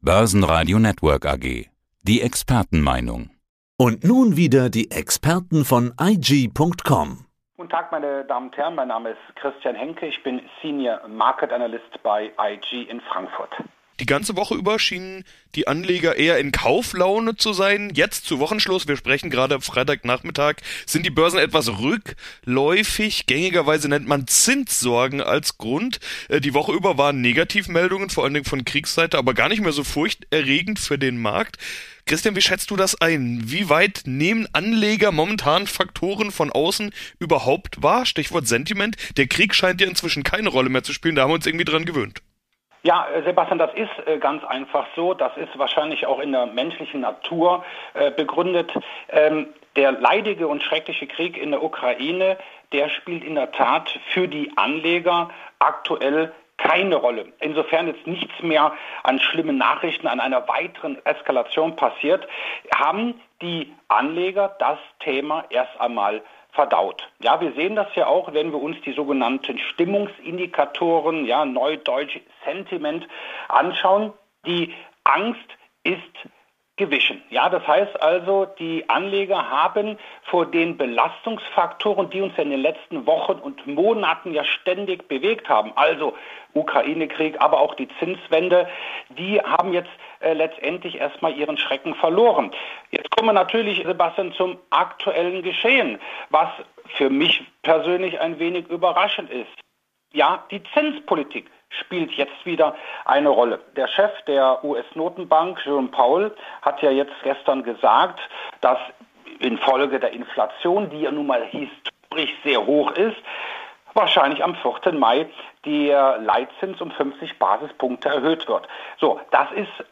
Börsenradio Network AG. Die Expertenmeinung. Und nun wieder die Experten von IG.com. Guten Tag, meine Damen und Herren. Mein Name ist Christian Henke. Ich bin Senior Market Analyst bei IG in Frankfurt. Die ganze Woche über schienen die Anleger eher in Kauflaune zu sein. Jetzt zu Wochenschluss, wir sprechen gerade Freitagnachmittag, sind die Börsen etwas rückläufig. Gängigerweise nennt man Zinssorgen als Grund. Äh, die Woche über waren Negativmeldungen, vor allen Dingen von Kriegsseite, aber gar nicht mehr so furchterregend für den Markt. Christian, wie schätzt du das ein? Wie weit nehmen Anleger momentan Faktoren von außen überhaupt wahr? Stichwort Sentiment. Der Krieg scheint ja inzwischen keine Rolle mehr zu spielen, da haben wir uns irgendwie dran gewöhnt. Ja, äh, Sebastian, das ist äh, ganz einfach so. Das ist wahrscheinlich auch in der menschlichen Natur äh, begründet. Ähm, der leidige und schreckliche Krieg in der Ukraine, der spielt in der Tat für die Anleger aktuell keine Rolle. Insofern jetzt nichts mehr an schlimmen Nachrichten, an einer weiteren Eskalation passiert, haben die Anleger das Thema erst einmal verdaut. Ja, wir sehen das ja auch, wenn wir uns die sogenannten Stimmungsindikatoren, ja, neudeutsch Sentiment anschauen. Die Angst ist gewichen. Ja, das heißt also, die Anleger haben vor den Belastungsfaktoren, die uns ja in den letzten Wochen und Monaten ja ständig bewegt haben, also Ukraine-Krieg, aber auch die Zinswende, die haben jetzt äh, letztendlich erstmal ihren Schrecken verloren. Jetzt kommen wir natürlich, Sebastian, zum aktuellen Geschehen, was für mich persönlich ein wenig überraschend ist. Ja, die Zinspolitik spielt jetzt wieder eine Rolle. Der Chef der US-Notenbank, Jerome Powell, hat ja jetzt gestern gesagt, dass infolge der Inflation, die ja nun mal historisch sehr hoch ist, wahrscheinlich am 4. Mai der Leitzins um 50 Basispunkte erhöht wird. So, das ist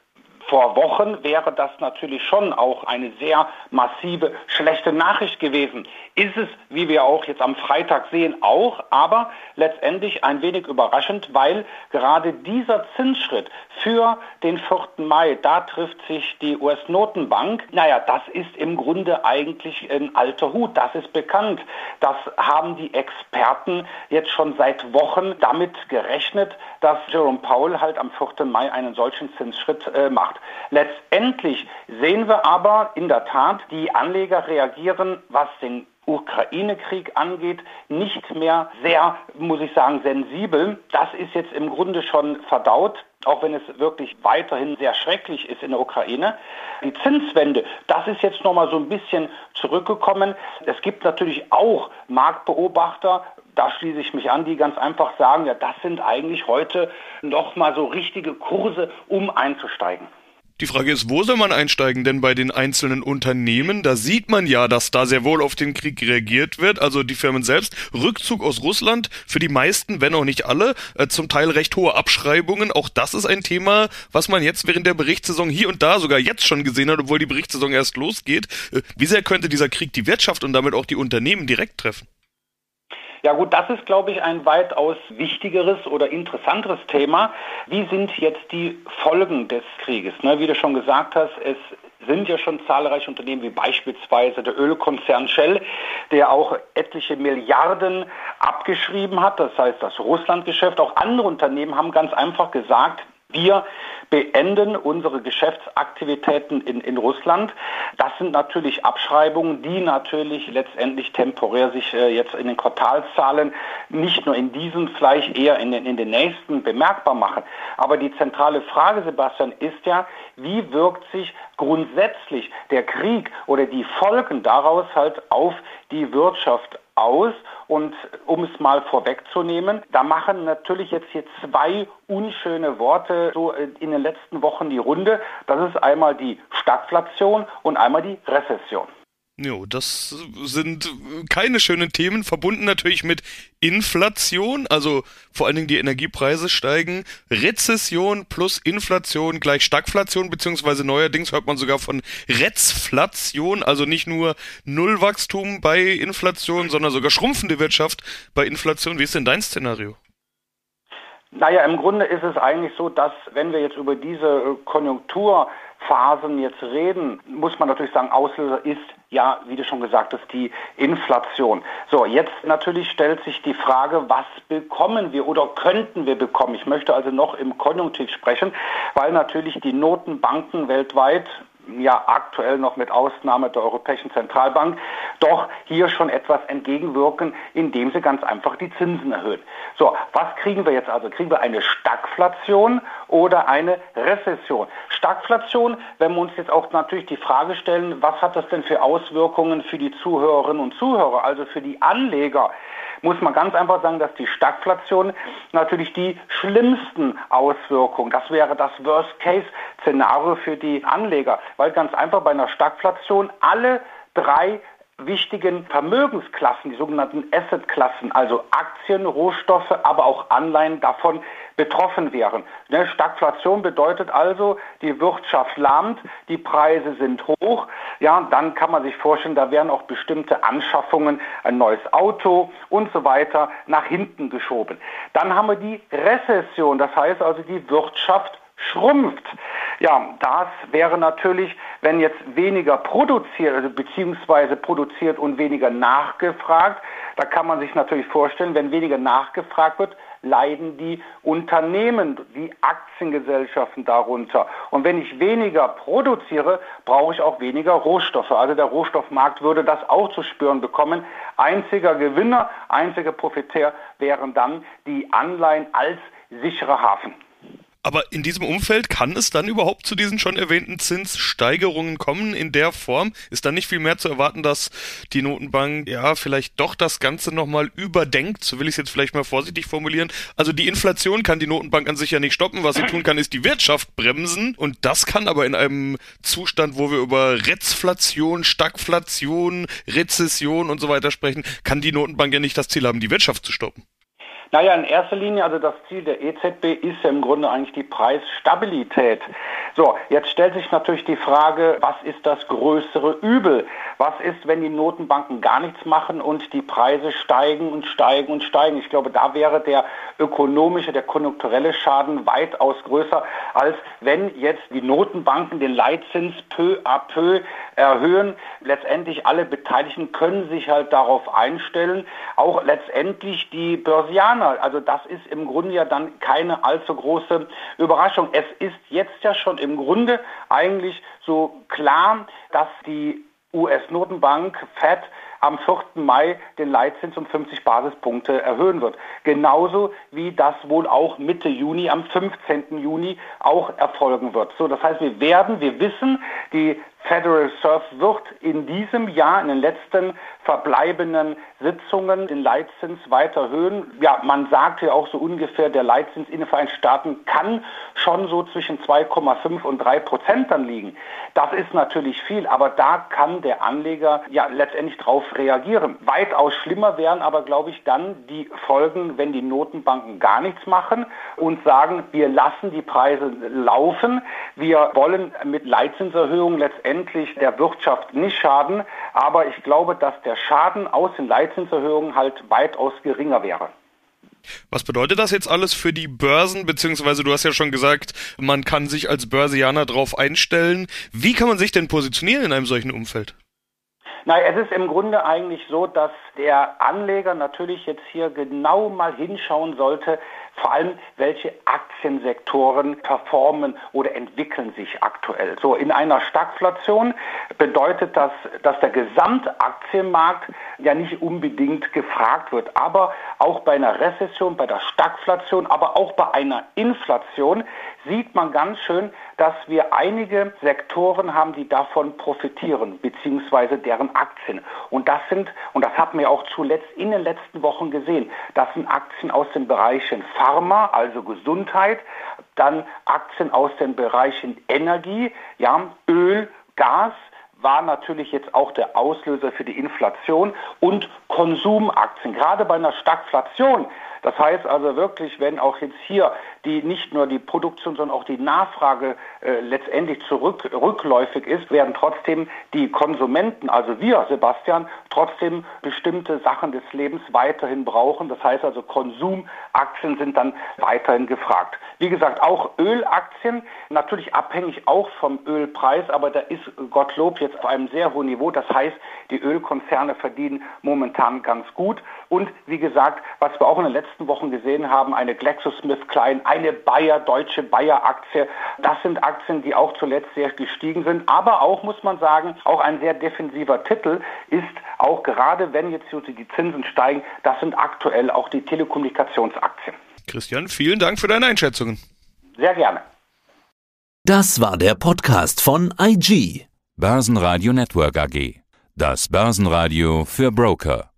vor Wochen wäre das natürlich schon auch eine sehr massive schlechte Nachricht gewesen. Ist es, wie wir auch jetzt am Freitag sehen, auch, aber letztendlich ein wenig überraschend, weil gerade dieser Zinsschritt für den 4. Mai, da trifft sich die US-Notenbank, naja, das ist im Grunde eigentlich ein alter Hut, das ist bekannt. Das haben die Experten jetzt schon seit Wochen damit gerechnet, dass Jerome Powell halt am 4. Mai einen solchen Zinsschritt äh, macht gemacht. Letztendlich sehen wir aber in der Tat, die Anleger reagieren, was den Ukraine-Krieg angeht, nicht mehr sehr, muss ich sagen, sensibel. Das ist jetzt im Grunde schon verdaut auch wenn es wirklich weiterhin sehr schrecklich ist in der Ukraine. Die Zinswende, das ist jetzt nochmal so ein bisschen zurückgekommen. Es gibt natürlich auch Marktbeobachter, da schließe ich mich an, die ganz einfach sagen, ja, das sind eigentlich heute nochmal so richtige Kurse, um einzusteigen. Die Frage ist, wo soll man einsteigen? Denn bei den einzelnen Unternehmen, da sieht man ja, dass da sehr wohl auf den Krieg reagiert wird. Also die Firmen selbst. Rückzug aus Russland für die meisten, wenn auch nicht alle, äh, zum Teil recht hohe Abschreibungen. Auch das ist ein Thema, was man jetzt während der Berichtssaison hier und da sogar jetzt schon gesehen hat, obwohl die Berichtssaison erst losgeht. Äh, wie sehr könnte dieser Krieg die Wirtschaft und damit auch die Unternehmen direkt treffen? Ja gut, das ist, glaube ich, ein weitaus wichtigeres oder interessanteres Thema. Wie sind jetzt die Folgen des Krieges? Ne, wie du schon gesagt hast, es sind ja schon zahlreiche Unternehmen wie beispielsweise der Ölkonzern Shell, der auch etliche Milliarden abgeschrieben hat. Das heißt, das Russlandgeschäft. Auch andere Unternehmen haben ganz einfach gesagt, wir beenden unsere Geschäftsaktivitäten in, in Russland. Das sind natürlich Abschreibungen, die natürlich letztendlich temporär sich äh, jetzt in den Quartalszahlen nicht nur in diesem, vielleicht eher in den, in den nächsten bemerkbar machen. Aber die zentrale Frage, Sebastian, ist ja, wie wirkt sich grundsätzlich der Krieg oder die Folgen daraus halt auf die Wirtschaft aus. Und um es mal vorwegzunehmen, da machen natürlich jetzt hier zwei unschöne Worte so in den letzten Wochen die Runde. Das ist einmal die Stagflation und einmal die Rezession. Jo, das sind keine schönen Themen, verbunden natürlich mit Inflation, also vor allen Dingen die Energiepreise steigen, Rezession plus Inflation gleich Stagflation, beziehungsweise neuerdings hört man sogar von Rezflation, also nicht nur Nullwachstum bei Inflation, sondern sogar schrumpfende Wirtschaft bei Inflation. Wie ist denn dein Szenario? Naja, im Grunde ist es eigentlich so, dass wenn wir jetzt über diese Konjunktur Phasen jetzt reden, muss man natürlich sagen, Auslöser ist ja, wie du schon gesagt hast, die Inflation. So, jetzt natürlich stellt sich die Frage, was bekommen wir oder könnten wir bekommen? Ich möchte also noch im Konjunktiv sprechen, weil natürlich die Notenbanken weltweit ja aktuell noch mit Ausnahme der Europäischen Zentralbank, doch hier schon etwas entgegenwirken, indem sie ganz einfach die Zinsen erhöhen. So, was kriegen wir jetzt also? Kriegen wir eine Stagflation oder eine Rezession? Stagflation, wenn wir uns jetzt auch natürlich die Frage stellen, was hat das denn für Auswirkungen für die Zuhörerinnen und Zuhörer, also für die Anleger? Muss man ganz einfach sagen, dass die Stagflation natürlich die schlimmsten Auswirkungen, das wäre das Worst-Case-Szenario für die Anleger, weil ganz einfach bei einer Stagflation alle drei wichtigen Vermögensklassen, die sogenannten Assetklassen, also Aktien, Rohstoffe, aber auch Anleihen davon betroffen wären. Ne, Stagflation bedeutet also, die Wirtschaft lahmt, die Preise sind hoch. Ja, dann kann man sich vorstellen, da werden auch bestimmte Anschaffungen, ein neues Auto und so weiter nach hinten geschoben. Dann haben wir die Rezession, das heißt also die Wirtschaft schrumpft. Ja, das wäre natürlich, wenn jetzt weniger produziert, also beziehungsweise produziert und weniger nachgefragt, da kann man sich natürlich vorstellen, wenn weniger nachgefragt wird, leiden die Unternehmen, die Aktiengesellschaften darunter. Und wenn ich weniger produziere, brauche ich auch weniger Rohstoffe. Also der Rohstoffmarkt würde das auch zu spüren bekommen. Einziger Gewinner, einziger Profitär wären dann die Anleihen als sicherer Hafen. Aber in diesem Umfeld kann es dann überhaupt zu diesen schon erwähnten Zinssteigerungen kommen in der Form? Ist dann nicht viel mehr zu erwarten, dass die Notenbank ja vielleicht doch das Ganze nochmal überdenkt? So will ich es jetzt vielleicht mal vorsichtig formulieren. Also die Inflation kann die Notenbank an sich ja nicht stoppen. Was sie tun kann, ist die Wirtschaft bremsen. Und das kann aber in einem Zustand, wo wir über Rezflation, Stagflation, Rezession und so weiter sprechen, kann die Notenbank ja nicht das Ziel haben, die Wirtschaft zu stoppen. Naja, in erster Linie, also das Ziel der EZB ist ja im Grunde eigentlich die Preisstabilität. So, jetzt stellt sich natürlich die Frage, was ist das größere Übel? Was ist, wenn die Notenbanken gar nichts machen und die Preise steigen und steigen und steigen? Ich glaube, da wäre der ökonomische, der konjunkturelle Schaden weitaus größer, als wenn jetzt die Notenbanken den Leitzins peu à peu erhöhen. Letztendlich alle Beteiligten können sich halt darauf einstellen. Auch letztendlich die Börsianer. Also das ist im Grunde ja dann keine allzu große Überraschung. Es ist jetzt ja schon im Grunde eigentlich so klar, dass die US-Notenbank Fed am 4. Mai den Leitzins um 50 Basispunkte erhöhen wird. Genauso wie das wohl auch Mitte Juni, am 15. Juni auch erfolgen wird. So, das heißt, wir werden, wir wissen, die Federal Reserve wird in diesem Jahr, in den letzten verbleibenden Sitzungen, den Leitzins weiter erhöhen. Ja, man sagt ja auch so ungefähr, der Leitzins in den Vereinigten Staaten kann schon so zwischen 2,5 und 3 Prozent dann liegen. Das ist natürlich viel, aber da kann der Anleger ja letztendlich drauf reagieren. Weitaus schlimmer wären aber, glaube ich, dann die Folgen, wenn die Notenbanken gar nichts machen und sagen, wir lassen die Preise laufen. Wir wollen mit Leitzinserhöhungen letztendlich letztendlich der Wirtschaft nicht schaden. Aber ich glaube, dass der Schaden aus den Leitzinserhöhungen halt weitaus geringer wäre. Was bedeutet das jetzt alles für die Börsen? Beziehungsweise du hast ja schon gesagt, man kann sich als Börsianer darauf einstellen. Wie kann man sich denn positionieren in einem solchen Umfeld? Nein, es ist im Grunde eigentlich so, dass der Anleger natürlich jetzt hier genau mal hinschauen sollte, vor allem welche Aktiensektoren performen oder entwickeln sich aktuell. So in einer Stagflation bedeutet das, dass der Gesamtaktienmarkt ja nicht unbedingt gefragt wird, aber auch bei einer Rezession, bei der Stagflation, aber auch bei einer Inflation sieht man ganz schön, dass wir einige Sektoren haben, die davon profitieren, beziehungsweise deren Aktien. Und das sind, und das haben wir auch zuletzt in den letzten Wochen gesehen, das sind Aktien aus den Bereichen Pharma, also Gesundheit, dann Aktien aus den Bereichen Energie, ja, Öl, Gas, war natürlich jetzt auch der Auslöser für die Inflation und Konsumaktien. Gerade bei einer Stagflation Das heißt also wirklich, wenn auch jetzt hier die nicht nur die Produktion, sondern auch die Nachfrage äh, letztendlich zurück, rückläufig ist, werden trotzdem die Konsumenten, also wir, Sebastian, trotzdem bestimmte Sachen des Lebens weiterhin brauchen. Das heißt also Konsumaktien sind dann weiterhin gefragt. Wie gesagt, auch Ölaktien, natürlich abhängig auch vom Ölpreis, aber da ist Gottlob jetzt auf einem sehr hohen Niveau. Das heißt, die Ölkonzerne verdienen momentan ganz gut. Und wie gesagt, was wir auch in den letzten Wochen gesehen haben, eine GlaxoSmithKline, eine Bayer, deutsche Bayer-Aktie. Das sind Aktien, die auch zuletzt sehr gestiegen sind. Aber auch, muss man sagen, auch ein sehr defensiver Titel ist auch gerade, wenn jetzt die Zinsen steigen, das sind aktuell auch die Telekommunikationsaktien. Christian, vielen Dank für deine Einschätzungen. Sehr gerne. Das war der Podcast von IG. Börsenradio Network AG. Das Börsenradio für Broker.